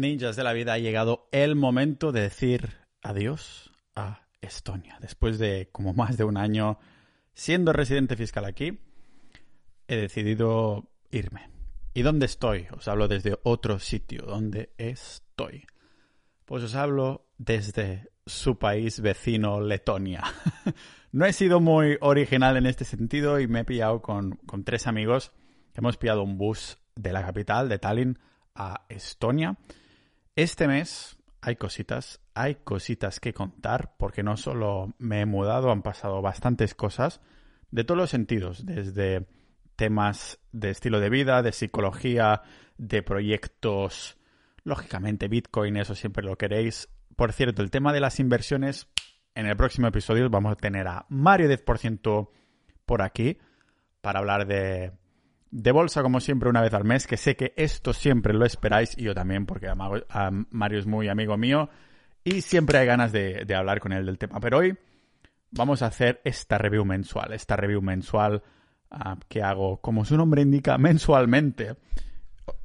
Ninjas de la vida, ha llegado el momento de decir adiós a Estonia. Después de como más de un año siendo residente fiscal aquí, he decidido irme. ¿Y dónde estoy? Os hablo desde otro sitio. ¿Dónde estoy? Pues os hablo desde su país vecino, Letonia. no he sido muy original en este sentido y me he pillado con, con tres amigos. Hemos pillado un bus de la capital, de Tallinn, a Estonia este mes hay cositas, hay cositas que contar, porque no solo me he mudado, han pasado bastantes cosas de todos los sentidos, desde temas de estilo de vida, de psicología, de proyectos, lógicamente Bitcoin, eso siempre lo queréis. Por cierto, el tema de las inversiones, en el próximo episodio vamos a tener a Mario 10% por aquí para hablar de de bolsa, como siempre, una vez al mes, que sé que esto siempre lo esperáis, y yo también, porque a Mario es muy amigo mío, y siempre hay ganas de, hablar con él del tema. Pero hoy vamos a hacer esta review mensual, esta review mensual ah, que hago, como su nombre indica, mensualmente,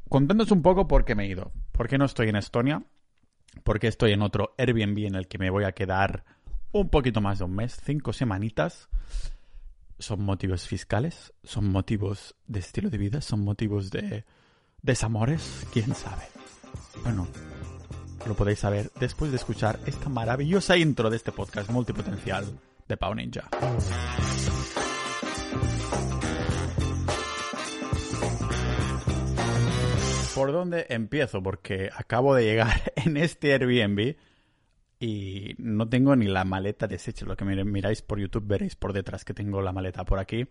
contándoos un poco por qué me he ido, por qué no estoy en Estonia, por qué estoy en otro Airbnb en el que me voy a quedar un poquito más de un mes, cinco semanitas, son motivos fiscales, son motivos de estilo de vida, son motivos de desamores, quién sabe. Bueno, lo podéis saber después de escuchar esta maravillosa intro de este podcast multipotencial de Pau Ninja. ¿Por dónde empiezo? Porque acabo de llegar en este Airbnb y no tengo ni la maleta deshecha. Lo que miráis por YouTube veréis por detrás que tengo la maleta por aquí.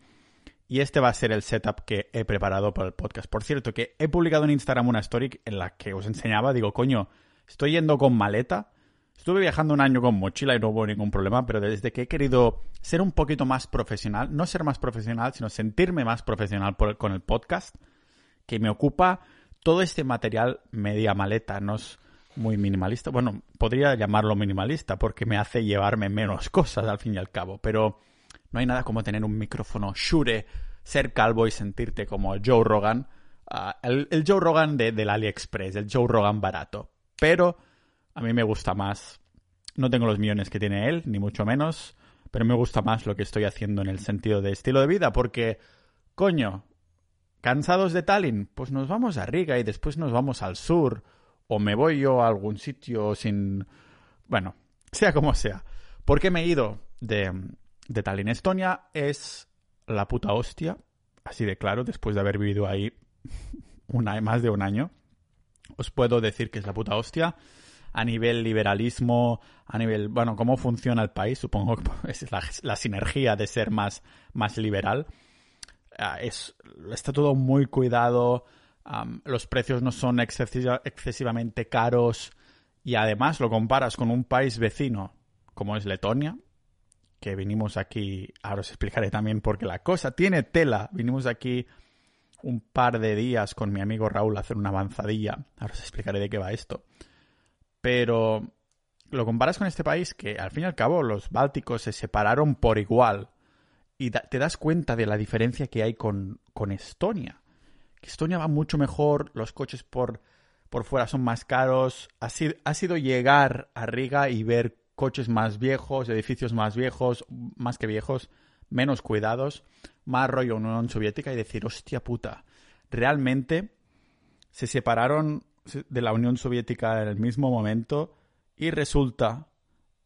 Y este va a ser el setup que he preparado para el podcast. Por cierto, que he publicado en Instagram una story en la que os enseñaba, digo, coño, estoy yendo con maleta. Estuve viajando un año con mochila y no hubo ningún problema, pero desde que he querido ser un poquito más profesional, no ser más profesional, sino sentirme más profesional con el podcast, que me ocupa todo este material media maleta. No muy minimalista. Bueno, podría llamarlo minimalista porque me hace llevarme menos cosas al fin y al cabo, pero no hay nada como tener un micrófono Shure, ser calvo y sentirte como Joe Rogan, ah, el, Joe Rogan de, del AliExpress, el Joe Rogan barato. Pero a mí me gusta más, no tengo los millones que tiene él, ni mucho menos, pero me gusta más lo que estoy haciendo en el sentido de estilo de vida, porque, coño, cansados de Tallinn, pues nos vamos a Riga y después nos vamos al sur o me voy yo a algún sitio sin... Bueno, sea como sea. ¿Por qué me he ido de, de Tallinn? Estonia es la puta hostia, así de claro, después de haber vivido ahí una, más de un año. Os puedo decir que es la puta hostia. A nivel liberalismo, a nivel, bueno, cómo funciona el país, supongo que es la, sinergia de ser más, más liberal. Ah, es, está todo muy cuidado, los precios no son excesivamente caros y además lo comparas con un país vecino como es Letonia, que vinimos aquí, ahora os explicaré también porque la cosa tiene tela, vinimos aquí un par de días con mi amigo Raúl a hacer una avanzadilla, ahora os explicaré de qué va esto, pero lo comparas con este país que al fin y al cabo los bálticos se separaron por igual. Y te das cuenta de la diferencia que hay con, con Estonia. Estonia va mucho mejor, los coches por, por fuera son más caros. Ha sido, llegar a Riga y ver coches más viejos, edificios más viejos, más que viejos, menos cuidados, más rollo Unión Soviética y decir, hostia puta, realmente se separaron de la Unión Soviética en el mismo momento y resulta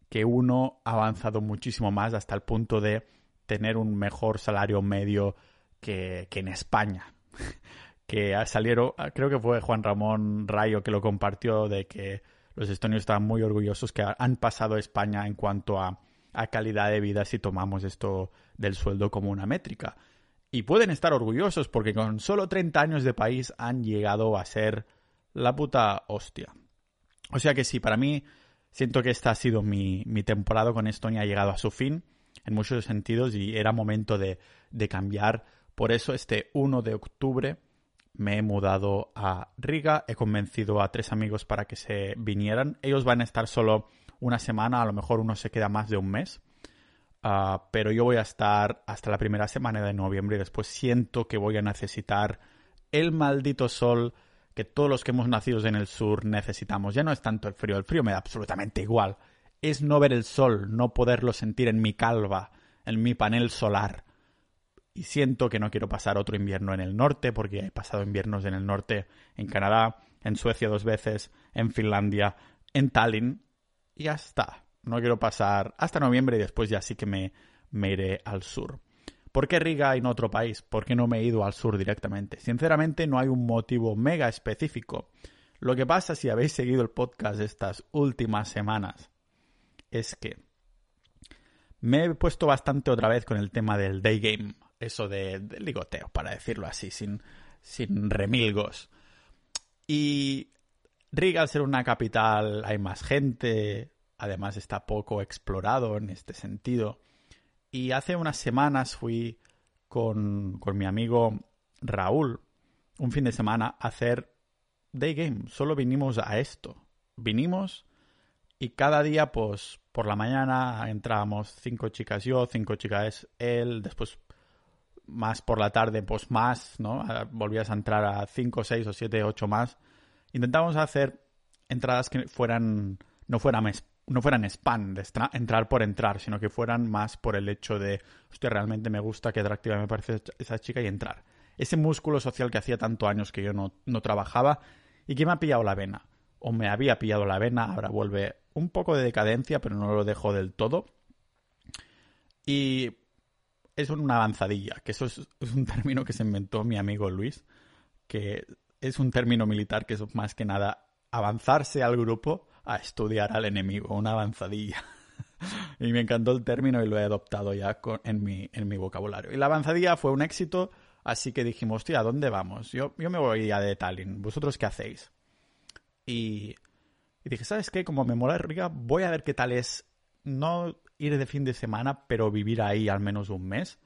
que uno ha avanzado muchísimo más hasta el punto de tener un mejor salario medio que, que en España que salieron, creo que fue Juan Ramón Rayo que lo compartió, de que los estonios estaban muy orgullosos que han pasado a España en cuanto a, calidad de vida si tomamos esto del sueldo como una métrica. Y pueden estar orgullosos porque con solo 30 años de país han llegado a ser la puta hostia. O sea que sí, para mí siento que esta ha sido mi, mi temporada con Estonia, ha llegado a su fin en muchos sentidos y era momento de, de cambiar. Por eso este 1 de octubre me he mudado a Riga, he convencido a tres amigos para que se vinieran. Ellos van a estar solo una semana, a lo mejor uno se queda más de un mes. Ah, pero yo voy a estar hasta la primera semana de noviembre y después siento que voy a necesitar el maldito sol que todos los que hemos nacido en el sur necesitamos. Ya no es tanto el frío, el frío me da absolutamente igual. Es no ver el sol, no poderlo sentir en mi calva, en mi panel solar. Y siento que no quiero pasar otro invierno en el norte, porque he pasado inviernos en el norte, en Canadá, en Suecia dos veces, en Finlandia, en Tallinn, y ya está. No quiero pasar hasta noviembre y después ya sí que me, me iré al sur. ¿Por qué Riga y no otro país? ¿Por qué no me he ido al sur directamente? Sinceramente no hay un motivo mega específico. Lo que pasa si habéis seguido el podcast estas últimas semanas es que me he puesto bastante otra vez con el tema del day game, eso de, ligoteo, para decirlo así, sin, sin remilgos. Y Riga, al ser una capital, hay más gente, además está poco explorado en este sentido. Y hace unas semanas fui con, mi amigo Raúl un fin de semana a hacer day game. Solo vinimos a esto. Vinimos y cada día, pues, por la mañana entrábamos cinco chicas yo, cinco chicas él, después más por la tarde, pues más, ¿no? Volvías a entrar a cinco, seis o siete, ocho más. Intentábamos hacer entradas que fueran, no fueran no fueran spam, de entrar por entrar, sino que fueran más por el hecho de, hostia, realmente me gusta, qué atractiva me parece esa chica y entrar. Ese músculo social que hacía tanto años que yo no, no trabajaba y que me ha pillado la vena, o me había pillado la vena, ahora vuelve un poco de decadencia, pero no lo dejo del todo. Y es una avanzadilla, que eso es, un término que se inventó mi amigo Luis, que es un término militar que es más que nada avanzarse al grupo a estudiar al enemigo, una avanzadilla. y me encantó el término y lo he adoptado ya en, mi, en mi vocabulario. Y la avanzadilla fue un éxito, así que dijimos, hostia, ¿a dónde vamos? Yo, yo me voy ya de Tallinn, ¿vosotros qué hacéis? Y, dije, ¿sabes qué? Como me mola Riga, voy a ver qué tal es no ir de fin de semana, pero vivir ahí al menos un mes.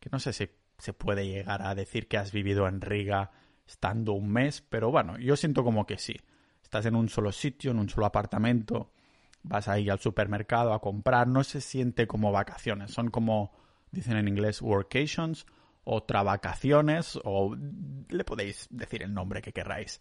Que no sé si se puede llegar a decir que has vivido en Riga estando un mes, pero bueno, yo siento como que sí estás en un solo sitio, en un solo apartamento, vas ahí al supermercado a comprar, no se siente como vacaciones, son como dicen en inglés workations o vacaciones o le podéis decir el nombre que queráis.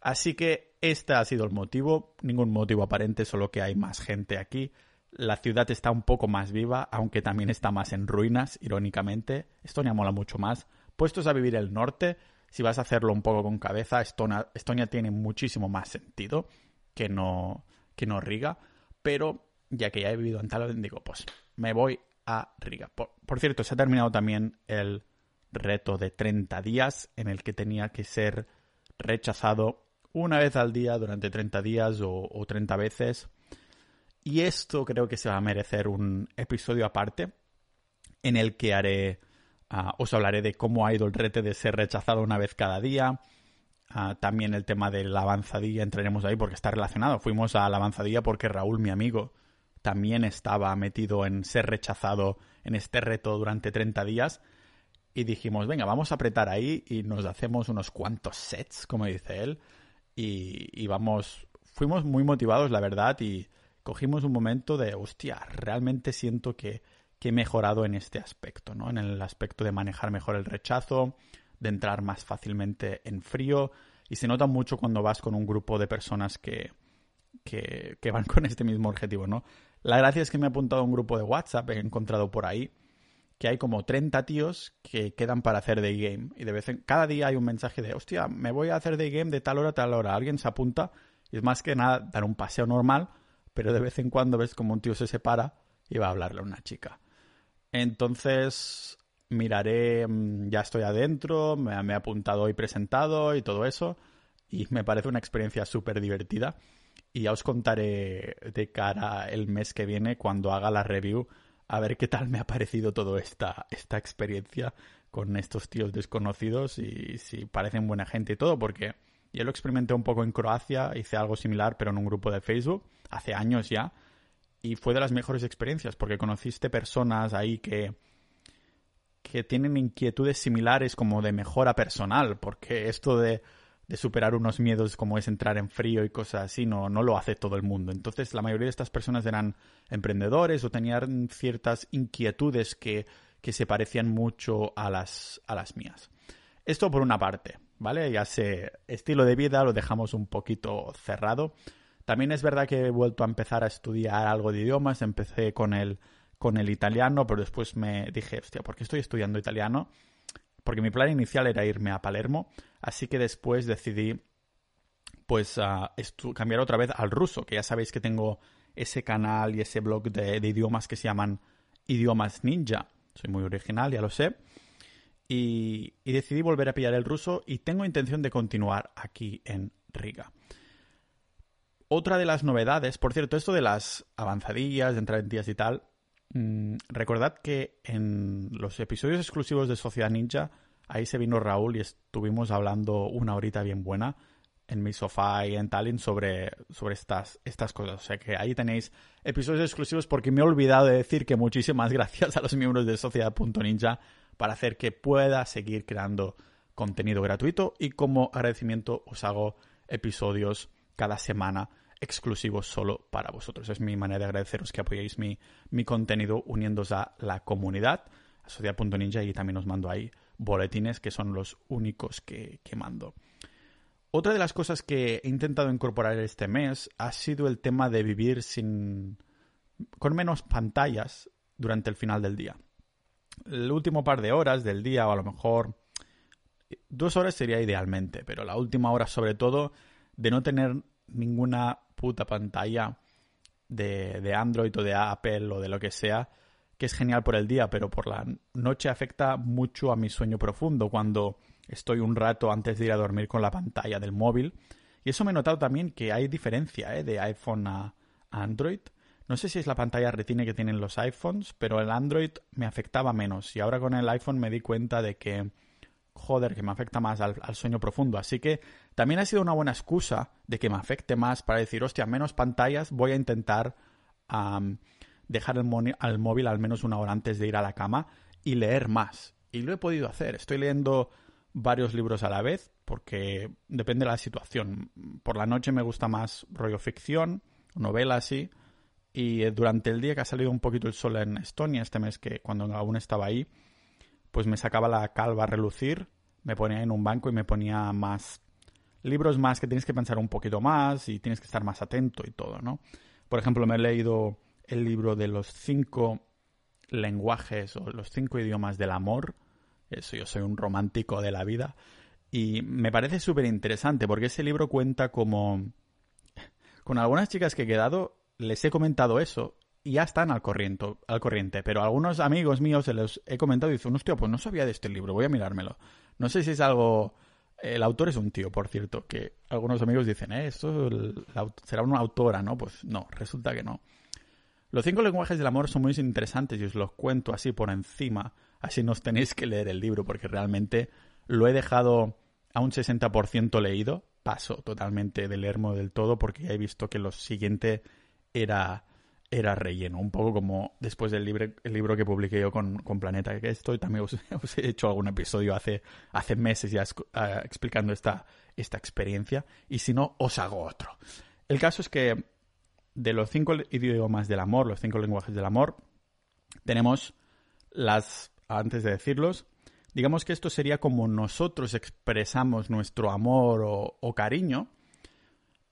Así que este ha sido el motivo, ningún motivo aparente, solo que hay más gente aquí. La ciudad está un poco más viva, aunque también está más en ruinas, irónicamente. Estonia mola mucho más. Puestos a vivir el norte, si vas a hacerlo un poco con cabeza, Estonia, tiene muchísimo más sentido que no, que no Riga, pero ya que ya he vivido en Tallinn, digo, pues me voy a Riga. Por, cierto, se ha terminado también el reto de 30 días en el que tenía que ser rechazado una vez al día durante 30 días o, o 30 veces. Y esto creo que se va a merecer un episodio aparte en el que haré Ah, os hablaré de cómo ha ido el rete de ser rechazado una vez cada día. Ah, también el tema de la avanzadilla entraremos ahí porque está relacionado. Fuimos a la avanzadilla porque Raúl, mi amigo, también estaba metido en ser rechazado en este reto durante 30 días. Y dijimos, venga, vamos a apretar ahí y nos hacemos unos cuantos sets, como dice él. Y, y vamos, fuimos muy motivados, la verdad, y cogimos un momento de, hostia, realmente siento que que he mejorado en este aspecto, ¿no? En el aspecto de manejar mejor el rechazo, de entrar más fácilmente en frío. Y se nota mucho cuando vas con un grupo de personas que, que, van con este mismo objetivo, ¿no? La gracia es que me he apuntado a un grupo de WhatsApp, he encontrado por ahí, que hay como 30 tíos que quedan para hacer day game. Y de vez en cada día hay un mensaje de, hostia, me voy a hacer day game de tal hora a tal hora. Alguien se apunta y es más que nada dar un paseo normal, pero de vez en cuando ves como un tío se separa y va a hablarle a una chica. Entonces, miraré, mm, ya estoy adentro, me, he apuntado hoy presentado y todo eso, y me parece una experiencia súper divertida. Y ya os contaré de cara el mes que viene, cuando haga la review, a ver qué tal me ha parecido toda esta, esta experiencia con estos tíos desconocidos y si parecen buena gente y todo, porque yo lo experimenté un poco en Croacia, hice algo similar, pero en un grupo de Facebook, hace años ya, y fue de las mejores experiencias porque conociste personas ahí que que tienen inquietudes similares como de mejora personal, porque esto de, de, superar unos miedos como es entrar en frío y cosas así no, no lo hace todo el mundo. Entonces la mayoría de estas personas eran emprendedores o tenían ciertas inquietudes que, que se parecían mucho a las, a las mías. Esto por una parte, ¿vale? Ya sé, estilo de vida lo dejamos un poquito cerrado. También es verdad que he vuelto a empezar a estudiar algo de idiomas. Empecé con el, con el italiano, pero después me dije, hostia, ¿por qué estoy estudiando italiano? Porque mi plan inicial era irme a Palermo, así que después decidí pues cambiar otra vez al ruso, que ya sabéis que tengo ese canal y ese blog de idiomas que se llaman Idiomas Ninja. Soy muy original, ya lo sé. Y, decidí volver a pillar el ruso y tengo intención de continuar aquí en Riga. Otra de las novedades, por cierto, esto de las avanzadillas, de entrar en días y tal, mm, recordad que en los episodios exclusivos de Sociedad Ninja, ahí se vino Raúl y estuvimos hablando una horita bien buena en mi sofá y en Tallinn sobre, sobre estas, estas cosas. O sea que ahí tenéis episodios exclusivos porque me he olvidado de decir que muchísimas gracias a los miembros de Sociedad.ninja para hacer que pueda seguir creando contenido gratuito y como agradecimiento os hago episodios cada semana exclusivos solo para vosotros. Es mi manera de agradeceros que apoyéis mi, mi contenido uniéndose a la comunidad, a Sociedad.ninja y también os mando ahí boletines que son los únicos que, que mando. Otra de las cosas que he intentado incorporar este mes ha sido el tema de vivir sin con menos pantallas durante el final del día el último par de horas del día o a lo mejor dos horas sería idealmente, pero la última hora sobre todo de no tener ninguna puta pantalla de, de, Android o de Apple o de lo que sea, que es genial por el día, pero por la noche afecta mucho a mi sueño profundo cuando estoy un rato antes de ir a dormir con la pantalla del móvil. Y eso me he notado también que hay diferencia ¿eh? de iPhone a Android. No sé si es la pantalla retina que tienen los iPhones, pero el Android me afectaba menos. Y ahora con el iPhone me di cuenta de que, joder, que me afecta más al, sueño profundo. Así que también ha sido una buena excusa de que me afecte más para decir, hostia, menos pantallas, voy a intentar dejar el, al móvil al menos una hora antes de ir a la cama y leer más. Y lo he podido hacer. Estoy leyendo varios libros a la vez porque depende de la situación. Por la noche me gusta más rollo ficción, novela así y durante el día que ha salido un poquito el sol en Estonia este mes, que cuando aún estaba ahí, pues me sacaba la calva a relucir, me ponía en un banco y me ponía más libros más que tienes que pensar un poquito más y tienes que estar más atento y todo, ¿no? Por ejemplo, me he leído el libro de los cinco lenguajes o los cinco idiomas del amor. Eso, yo soy un romántico de la vida. Y me parece súper interesante porque ese libro cuenta como... Con algunas chicas que he quedado, les he comentado eso y ya están al corriente, al corriente. Pero algunos amigos míos se los he comentado y dicen, hostia, pues no sabía de este libro, voy a mirármelo. No sé si es algo... El autor es un tío, por cierto, que algunos amigos dicen, eh, esto será una autora, ¿no? Pues no, resulta que no. Los cinco lenguajes del amor son muy interesantes y os los cuento así por encima, así no os tenéis que leer el libro, porque realmente lo he dejado a un 60% leído, paso totalmente de leermo del todo, porque ya he visto que lo siguiente era, era relleno. Un poco como después del libro, el libro que publiqué yo con, Planeta que estoy, también os, he hecho algún episodio hace, hace meses ya ah, explicando esta, esta experiencia. Y si no, os hago otro. El caso es que de los cinco idiomas del amor, los cinco lenguajes del amor, tenemos las, antes de decirlos, digamos que esto sería como nosotros expresamos nuestro amor o cariño,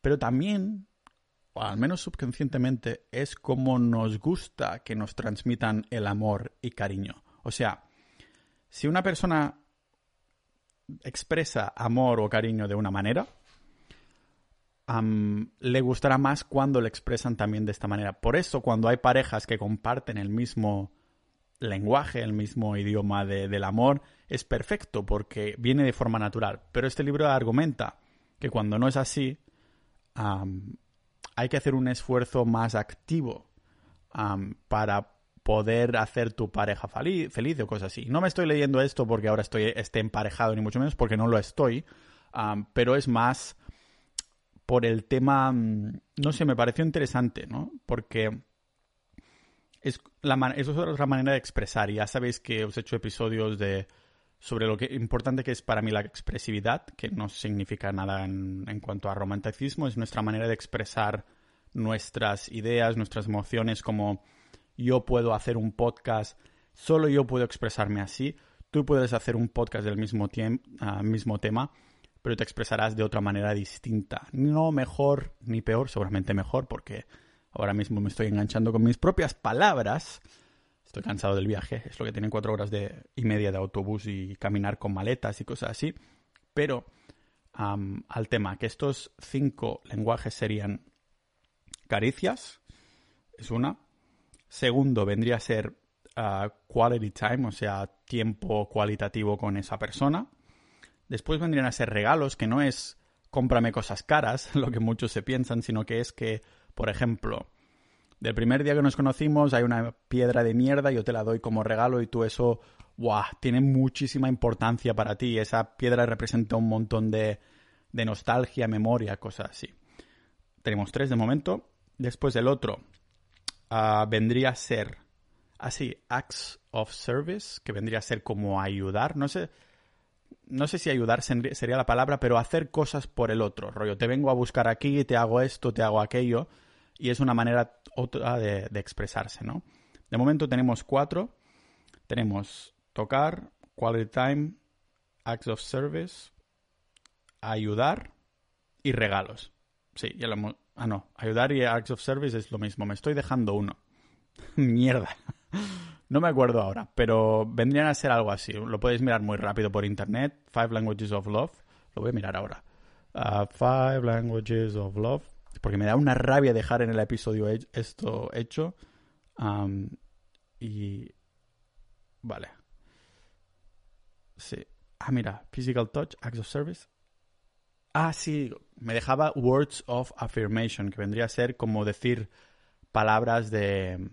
pero también o al menos subconscientemente, es como nos gusta que nos transmitan el amor y cariño. O sea, si una persona expresa amor o cariño de una manera, le gustará más cuando le expresan también de esta manera. Por eso, cuando hay parejas que comparten el mismo lenguaje, el mismo idioma del amor, es perfecto porque viene de forma natural. Pero este libro argumenta que cuando no es así, hay que hacer un esfuerzo más activo para poder hacer tu pareja feliz, o cosas así. No me estoy leyendo esto porque ahora estoy esté emparejado, ni mucho menos porque no lo estoy, pero es más por el tema, no sé, me pareció interesante, ¿no? Porque es, la, es otra manera de expresar. Ya sabéis que os he hecho episodios de sobre lo que importante que es para mí la expresividad, que no significa nada en, en, cuanto a romanticismo, es nuestra manera de expresar nuestras ideas, nuestras emociones, como yo puedo hacer un podcast, solo yo puedo expresarme así, tú puedes hacer un podcast del mismo, uh, mismo tema, pero te expresarás de otra manera distinta. No mejor ni peor, seguramente mejor, porque ahora mismo me estoy enganchando con mis propias palabras. Estoy cansado del viaje, es lo que tienen cuatro horas de, y media de autobús y caminar con maletas y cosas así. Pero al tema, que estos cinco lenguajes serían caricias, es una. Segundo, vendría a ser ah, quality time, o sea, tiempo cualitativo con esa persona. Después vendrían a ser regalos, que no es cómprame cosas caras, lo que muchos se piensan, sino que es que, por ejemplo, del primer día que nos conocimos hay una piedra de mierda, yo te la doy como regalo y tú eso, ¡guau! Tiene muchísima importancia para ti. Esa piedra representa un montón de, de nostalgia, memoria, cosas así. Tenemos tres de momento. Después el otro uh, vendría a ser así, acts of service, que vendría a ser como ayudar. No sé, no sé si ayudar sería la palabra, pero hacer cosas por el otro. Rollo, te vengo a buscar aquí, te hago esto, te hago aquello. Y es una manera otra de, expresarse, ¿no? De momento tenemos cuatro. Tenemos tocar, quality time, acts of service, ayudar y regalos. Sí, ya lo hemos... Ah, no. Ayudar y acts of service es lo mismo. Me estoy dejando uno. Mierda. No me acuerdo ahora, pero vendrían a ser algo así. Lo podéis mirar muy rápido por internet. Five Languages of Love. Lo voy a mirar ahora. Uh, five Languages of Love. Porque me da una rabia dejar en el episodio esto hecho. Y. Vale. Sí. Ah, mira. Physical Touch, Acts of Service. Ah, sí. Me dejaba Words of Affirmation, que vendría a ser como decir palabras de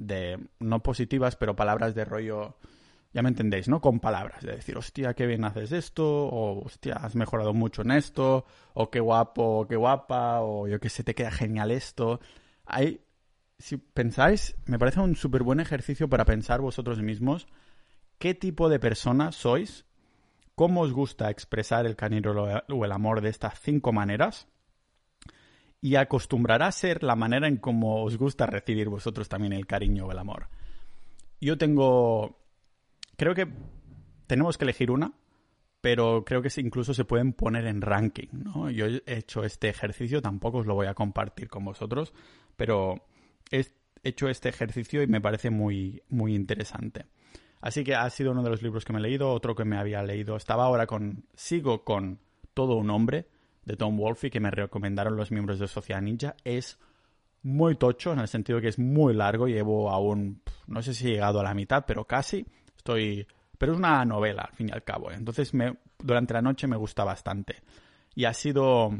de no positivas, pero palabras de rollo, ya me entendéis, ¿no? Con palabras, de decir, hostia, qué bien haces esto, o hostia, has mejorado mucho en esto, o qué guapo, qué guapa, o yo qué sé, te queda genial esto. Hay, si pensáis, me parece un súper buen ejercicio para pensar vosotros mismos qué tipo de persona sois, cómo os gusta expresar el cariño o el amor de estas cinco maneras y acostumbrará a ser la manera en cómo os gusta recibir vosotros también el cariño o el amor. Yo tengo... Creo que tenemos que elegir una, pero creo que incluso se pueden poner en ranking, ¿no? Yo he hecho este ejercicio, tampoco os lo voy a compartir con vosotros, pero he hecho este ejercicio y me parece muy, muy interesante. Así que ha sido uno de los libros que me he leído, otro que me había leído. Estaba ahora con... Sigo con Todo un hombre, de Tom Wolfe que me recomendaron los miembros de Sociedad Ninja es muy tocho, en el sentido que es muy largo, llevo aún, no sé si he llegado a la mitad, pero casi, estoy... Pero es una novela, al fin y al cabo. ¿eh? Entonces, me, durante la noche me gusta bastante. Y ha sido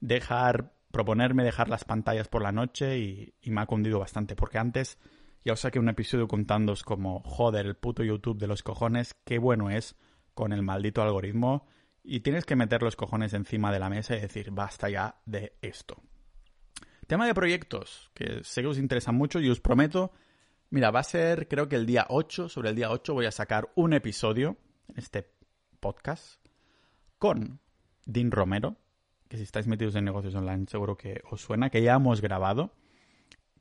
dejar, proponerme dejar las pantallas por la noche y, y me ha cundido bastante, porque antes ya os saqué un episodio contándoos como, joder, el puto YouTube de los cojones, qué bueno es con el maldito algoritmo y tienes que meter los cojones encima de la mesa y decir, basta ya de esto. Tema de proyectos, que sé que os interesa mucho y os prometo, mira, va a ser creo que el día 8, sobre el día 8 voy a sacar un episodio este podcast con Dean Romero, que si estáis metidos en negocios online seguro que os suena, que ya hemos grabado,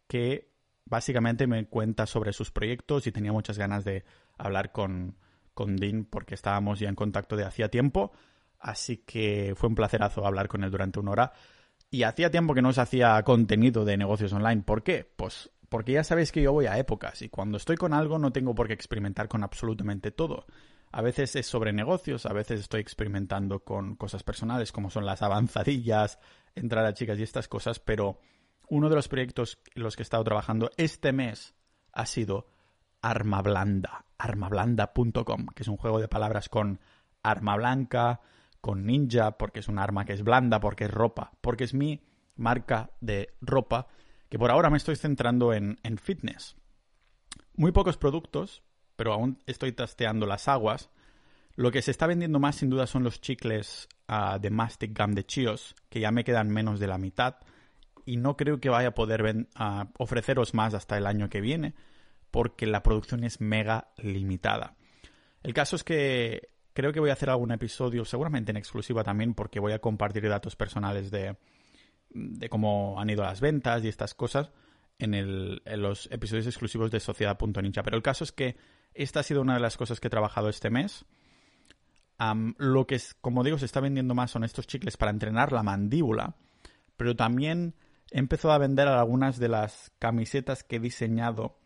que básicamente me cuenta sobre sus proyectos y tenía muchas ganas de hablar con, con Dean porque estábamos ya en contacto de hacía tiempo. Así que fue un placerazo hablar con él durante una hora. Y hacía tiempo que no se hacía contenido de negocios online. ¿Por qué? Pues porque ya sabéis que yo voy a épocas y cuando estoy con algo no tengo por qué experimentar con absolutamente todo. A veces es sobre negocios, a veces estoy experimentando con cosas personales como son las avanzadillas, entrar a chicas y estas cosas, pero uno de los proyectos en los que he estado trabajando este mes ha sido Arma Blanda, armablanda.com, que es un juego de palabras con arma blanca, con ninja, porque es un arma que es blanda, porque es ropa, porque es mi marca de ropa, que por ahora me estoy centrando en, fitness. Muy pocos productos, pero aún estoy tasteando las aguas. Lo que se está vendiendo más sin duda son los chicles ah, de Mastic Gum de Chios, que ya me quedan menos de la mitad y no creo que vaya a poder ah, ofreceros más hasta el año que viene porque la producción es mega limitada. El caso es que creo que voy a hacer algún episodio, seguramente en exclusiva también, porque voy a compartir datos personales de, de cómo han ido las ventas y estas cosas en, el, en los episodios exclusivos de Sociedad.ninja. Pero el caso es que esta ha sido una de las cosas que he trabajado este mes. lo que, es, como digo, se está vendiendo más son estos chicles para entrenar la mandíbula, pero también he empezado a vender algunas de las camisetas que he diseñado,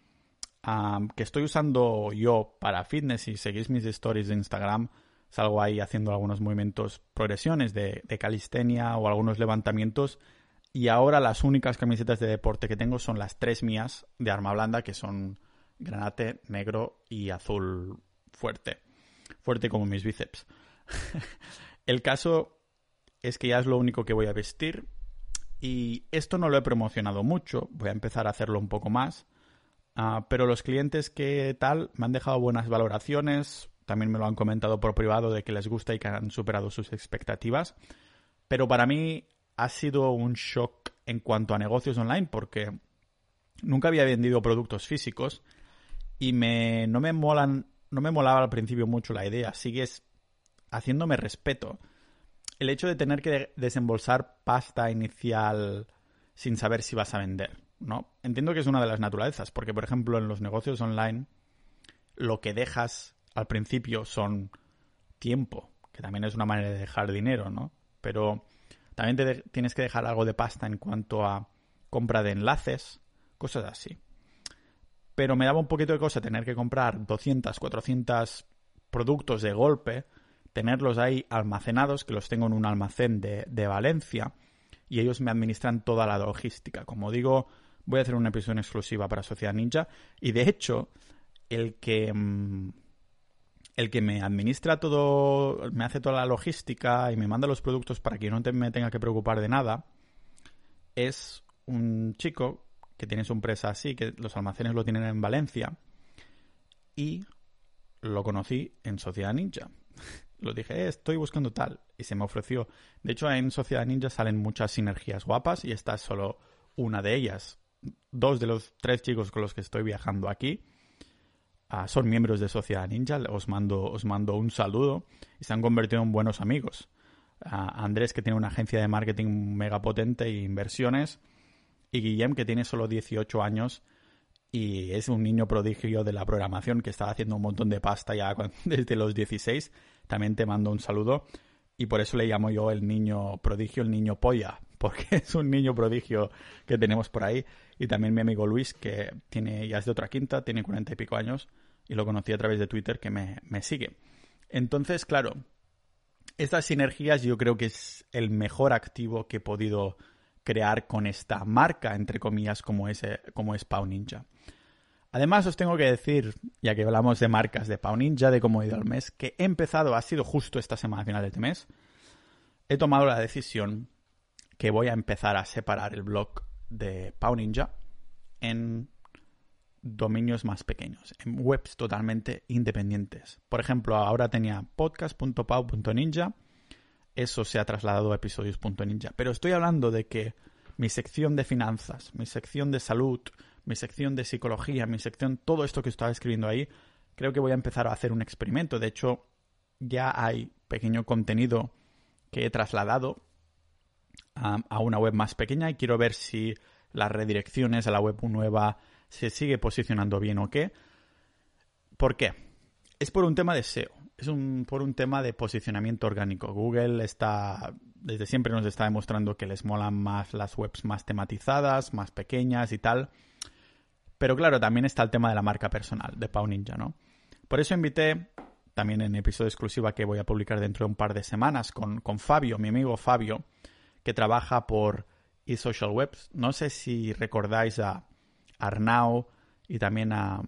que estoy usando yo para fitness. Si seguís mis stories de Instagram, salgo ahí haciendo algunos movimientos, progresiones de, calistenia o algunos levantamientos. Y ahora las únicas camisetas de deporte que tengo son las tres mías de arma blanda, que son granate, negro y azul fuerte. Fuerte como mis bíceps. El caso es que ya es lo único que voy a vestir. Y esto no lo he promocionado mucho. Voy a empezar a hacerlo un poco más. Ah, pero los clientes que tal me han dejado buenas valoraciones. También me lo han comentado por privado de que les gusta y que han superado sus expectativas. Pero para mí ha sido un shock en cuanto a negocios online porque nunca había vendido productos físicos y me, no me molan, no me molaba al principio mucho la idea. Sigues haciéndome respeto. El hecho de tener que desembolsar pasta inicial sin saber si vas a vender, ¿no? Entiendo que es una de las naturalezas, porque por ejemplo en los negocios online lo que dejas al principio son tiempo, que también es una manera de dejar dinero, ¿no? Pero también te tienes que dejar algo de pasta en cuanto a compra de enlaces, cosas así. Pero me daba un poquito de cosa tener que comprar 200, 400 productos de golpe, tenerlos ahí almacenados, que los tengo en un almacén de, de Valencia, y ellos me administran toda la logística. Como digo, voy a hacer una episodio exclusiva para Sociedad Ninja, y de hecho, el que mm, el que me administra todo, me hace toda la logística y me manda los productos para que yo no me tenga que preocupar de nada, es un chico que tiene su empresa así, que los almacenes lo tienen en Valencia, y lo conocí en Sociedad Ninja. Lo dije, eh, estoy buscando tal, y se me ofreció. De hecho, en Sociedad Ninja salen muchas sinergias guapas y esta es solo una de ellas. Dos de los tres chicos con los que estoy viajando aquí Son miembros de Sociedad Ninja, os mando, os mando un saludo y se han convertido en buenos amigos. Andrés, que tiene una agencia de marketing mega potente e inversiones, y Guillem, que tiene solo 18 años y es un niño prodigio de la programación que está haciendo un montón de pasta ya desde los 16. También te mando un saludo y por eso le llamo yo el niño prodigio, el niño polla, porque es un niño prodigio que tenemos por ahí. Y también mi amigo Luis, que tiene ya es de otra quinta, tiene cuarenta y pico años y lo conocí a través de Twitter que me, sigue. Entonces, claro, estas sinergias yo creo que es el mejor activo que he podido crear con esta marca, entre comillas, como es, como es Pau Ninja. Además, os tengo que decir, ya que hablamos de marcas de Pau Ninja, de cómo he ido al mes, que he empezado, ha sido justo esta semana, final de este mes, he tomado la decisión que voy a empezar a separar el blog de Pau Ninja en dominios más pequeños, en webs totalmente independientes. Por ejemplo, ahora tenía podcast.pau.ninja, eso se ha trasladado a episodios.ninja, pero estoy hablando de que mi sección de finanzas, mi sección de salud, mi sección de psicología, mi sección, todo esto que estaba escribiendo ahí, creo que voy a empezar a hacer un experimento. De hecho, ya hay pequeño contenido que he trasladado a, una web más pequeña y quiero ver si las redirecciones a la web nueva se sigue posicionando bien o qué. ¿Por qué? Es por un tema de SEO, es un, por un tema de posicionamiento orgánico. Google está, desde siempre nos está demostrando que les molan más las webs más tematizadas, más pequeñas y tal. Pero claro, también está el tema de la marca personal de Pau Ninja, ¿no? Por eso invité, también en episodio exclusiva que voy a publicar dentro de un par de semanas, con, con Fabio, mi amigo Fabio, que trabaja por eSocial Webs. No sé si recordáis a Arnau y también a,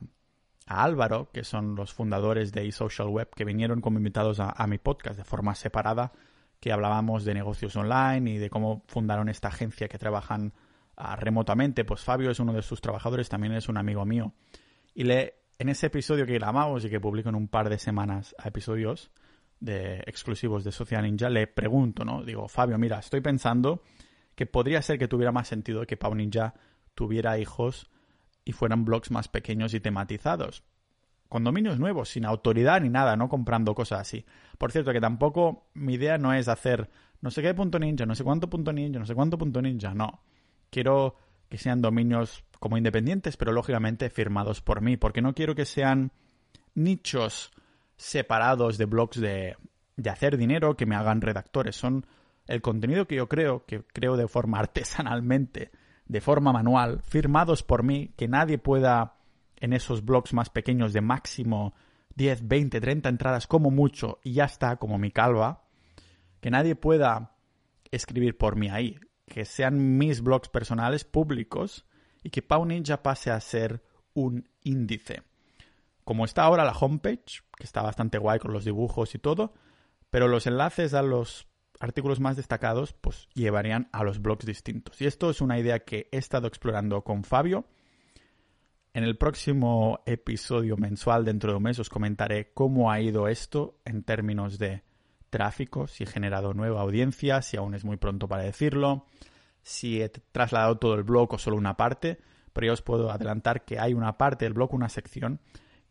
Álvaro, que son los fundadores de eSocial Web, que vinieron como invitados a, mi podcast de forma separada, que hablábamos de negocios online y de cómo fundaron esta agencia que trabajan ah, remotamente. Pues Fabio es uno de sus trabajadores, también es un amigo mío. Y le, en ese episodio que grabamos y que publico en un par de semanas a episodios de exclusivos de Social Ninja, le pregunto, ¿no? Digo, Fabio, mira, estoy pensando que podría ser que tuviera más sentido que Pau Ninja tuviera hijos y fueran blogs más pequeños y tematizados. Con dominios nuevos, sin autoridad ni nada, no comprando cosas así. Por cierto, que tampoco mi idea no es hacer no sé qué punto ninja, no sé cuánto punto ninja, no sé cuánto punto ninja, no. Quiero que sean dominios como independientes, pero lógicamente firmados por mí, porque no quiero que sean nichos separados de blogs de, hacer dinero, que me hagan redactores. Son el contenido que yo creo, que creo de forma artesanalmente, de forma manual, firmados por mí, que nadie pueda en esos blogs más pequeños de máximo 10, 20, 30 entradas como mucho y ya está, como mi calva, que nadie pueda escribir por mí ahí, que sean mis blogs personales públicos y que Pau Ninja pase a ser un índice. Como está ahora la homepage, que está bastante guay con los dibujos y todo, pero los enlaces a los artículos más destacados pues llevarían a los blogs distintos. Y esto es una idea que he estado explorando con Fabio. En el próximo episodio mensual dentro de un mes os comentaré cómo ha ido esto en términos de tráfico, si he generado nueva audiencia, si aún es muy pronto para decirlo, si he trasladado todo el blog o solo una parte, pero ya os puedo adelantar que hay una parte del blog, una sección,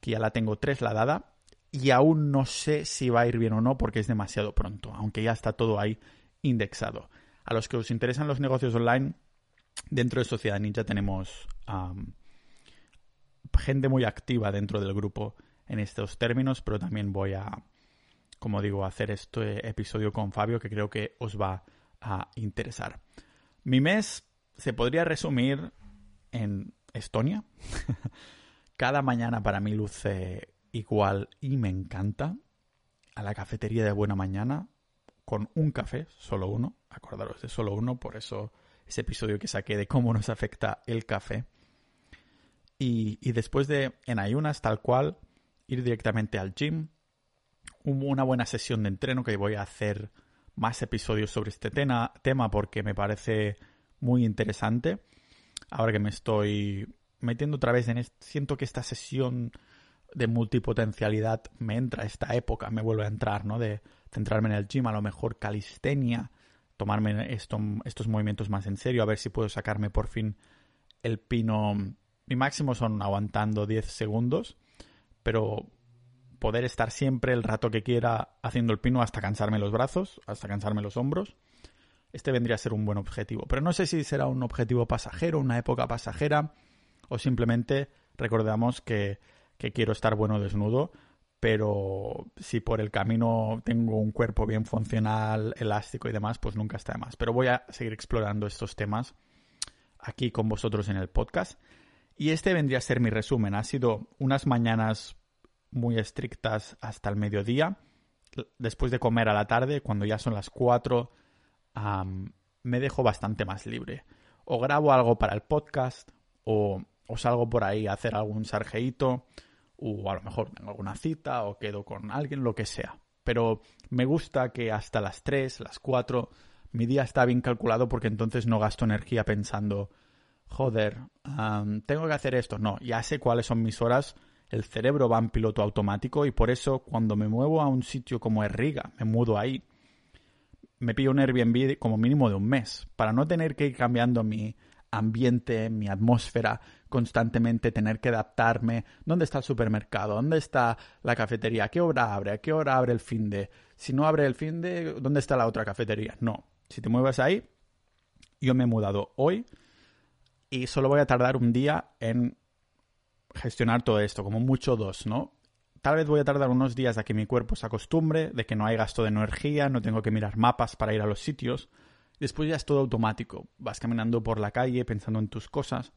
que ya la tengo trasladada y aún no sé si va a ir bien o no porque es demasiado pronto, aunque ya está todo ahí indexado. A los que os interesan los negocios online, dentro de Sociedad Ninja tenemos gente muy activa dentro del grupo en estos términos, pero también voy a, como digo, hacer este episodio con Fabio que creo que os va a interesar. Mi mes se podría resumir en Estonia. Cada mañana para mí luce igual y me encanta a la cafetería de buena mañana con un café, solo uno, acordaros de solo uno, por eso ese episodio que saqué de cómo nos afecta el café. Y, y después de en ayunas tal cual, ir directamente al gym, una buena sesión de entreno que voy a hacer más episodios sobre este tema porque me parece muy interesante. Ahora que me estoy metiendo otra vez en esto, siento que esta sesión de multipotencialidad me entra esta época, me vuelve a entrar, ¿no? De centrarme en el gym, a lo mejor calistenia, tomarme estos movimientos más en serio, a ver si puedo sacarme por fin el pino. Mi máximo son aguantando 10 segundos, pero poder estar siempre el rato que quiera haciendo el pino hasta cansarme los brazos, hasta cansarme los hombros. Este vendría a ser un buen objetivo. Pero no sé si será un objetivo pasajero, una época pasajera, o simplemente recordamos que que quiero estar bueno desnudo, pero si por el camino tengo un cuerpo bien funcional, elástico y demás, pues nunca está de más. Pero voy a seguir explorando estos temas aquí con vosotros en el podcast. Y este vendría a ser mi resumen. Ha sido unas mañanas muy estrictas hasta el mediodía. Después de comer a la tarde, cuando ya son las 4, me dejo bastante más libre. O grabo algo para el podcast, o, salgo por ahí a hacer algún sarjeito, o a lo mejor tengo alguna cita o quedo con alguien, lo que sea. Pero me gusta que hasta las 3, las 4, mi día está bien calculado porque entonces no gasto energía pensando, joder, tengo que hacer esto. No, ya sé cuáles son mis horas, el cerebro va en piloto automático y por eso cuando me muevo a un sitio como Erriga, me mudo ahí, me pillo un Airbnb como mínimo de un mes, para no tener que ir cambiando mi ambiente, mi atmósfera, constantemente tener que adaptarme. ¿Dónde está el supermercado? ¿Dónde está la cafetería? ¿A qué hora abre? ¿A qué hora abre el fin de? Si no abre el fin de, ¿dónde está la otra cafetería? No. Si te mueves ahí, yo me he mudado hoy y solo voy a tardar un día en gestionar todo esto, como mucho dos, ¿no? Tal vez voy a tardar unos días a que mi cuerpo se acostumbre, de que no hay gasto de energía, no tengo que mirar mapas para ir a los sitios. Después ya es todo automático. Vas caminando por la calle pensando en tus cosas.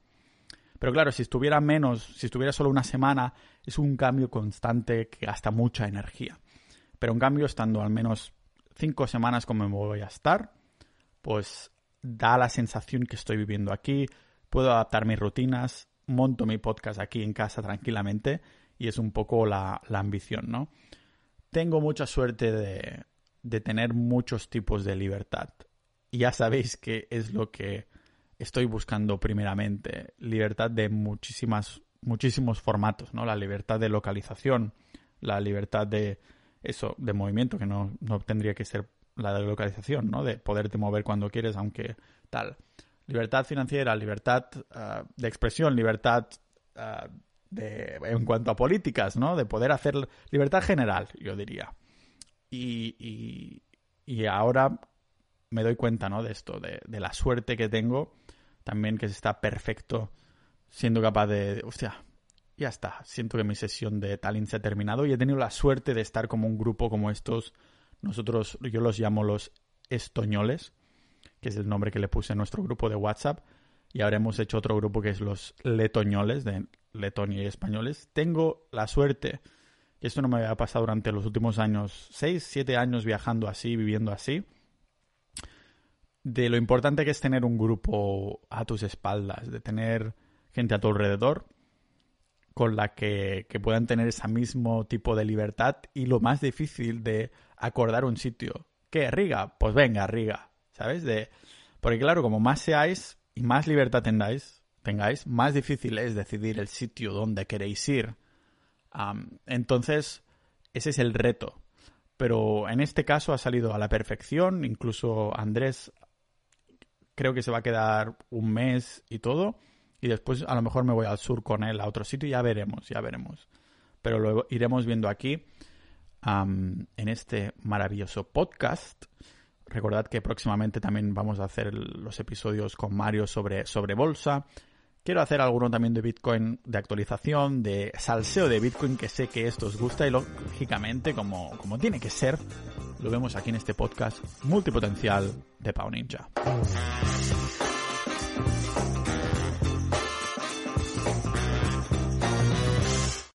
Pero claro, si estuviera menos, si estuviera solo una semana, es un cambio constante que gasta mucha energía. Pero en cambio, estando al menos cinco semanas como me voy a estar, pues da la sensación que estoy viviendo aquí, puedo adaptar mis rutinas, monto mi podcast aquí en casa tranquilamente y es un poco la, ambición, ¿no? Tengo mucha suerte de, de tener muchos tipos de libertad. Y ya sabéis que es lo que estoy buscando primeramente libertad de muchísimas, muchísimos formatos, ¿no? La libertad de localización, la libertad de eso, de movimiento, que no, no tendría que ser la de localización, ¿no? De poderte mover cuando quieres, aunque tal. Libertad financiera, libertad ah, de expresión, libertad ah, de, en cuanto a políticas, ¿no? De poder hacer libertad general, yo diría. Y, y, y ahora me doy cuenta, ¿no? De esto, de, de la suerte que tengo también que está perfecto siendo capaz de, hostia, ya está, siento que mi sesión de Tallinn se ha terminado y he tenido la suerte de estar como un grupo como estos Nosotros, yo los llamo los estoñoles, que es el nombre que le puse a nuestro grupo de WhatsApp. Y ahora hemos hecho otro grupo que es los letoñoles, de Letonia y españoles. Tengo la suerte, que esto no me había pasado durante los últimos años, 6, 7 años viajando así, viviendo así, de lo importante que es tener un grupo a tus espaldas, de tener gente a tu alrededor con la que, que puedan tener ese mismo tipo de libertad y lo más difícil de acordar un sitio. ¿Qué? ¿Riga? Pues venga, Riga. ¿Sabes? De... Porque claro, como más seáis y más libertad tengáis, tengáis, más difícil es decidir el sitio donde queréis ir. entonces, ese es el reto. Pero en este caso ha salido a la perfección. Incluso Andrés creo que se va a quedar un mes y todo. Y después a lo mejor me voy al sur con él a otro sitio. Ya veremos, ya veremos. Pero lo iremos viendo aquí en este maravilloso podcast. Recordad que próximamente también vamos a hacer los episodios con Mario sobre, sobre bolsa. Quiero hacer alguno también de Bitcoin, de actualización, de salseo de Bitcoin, que sé que esto os gusta y lógicamente, como, como tiene que ser, lo vemos aquí en este podcast multipotencial de Pau Ninja.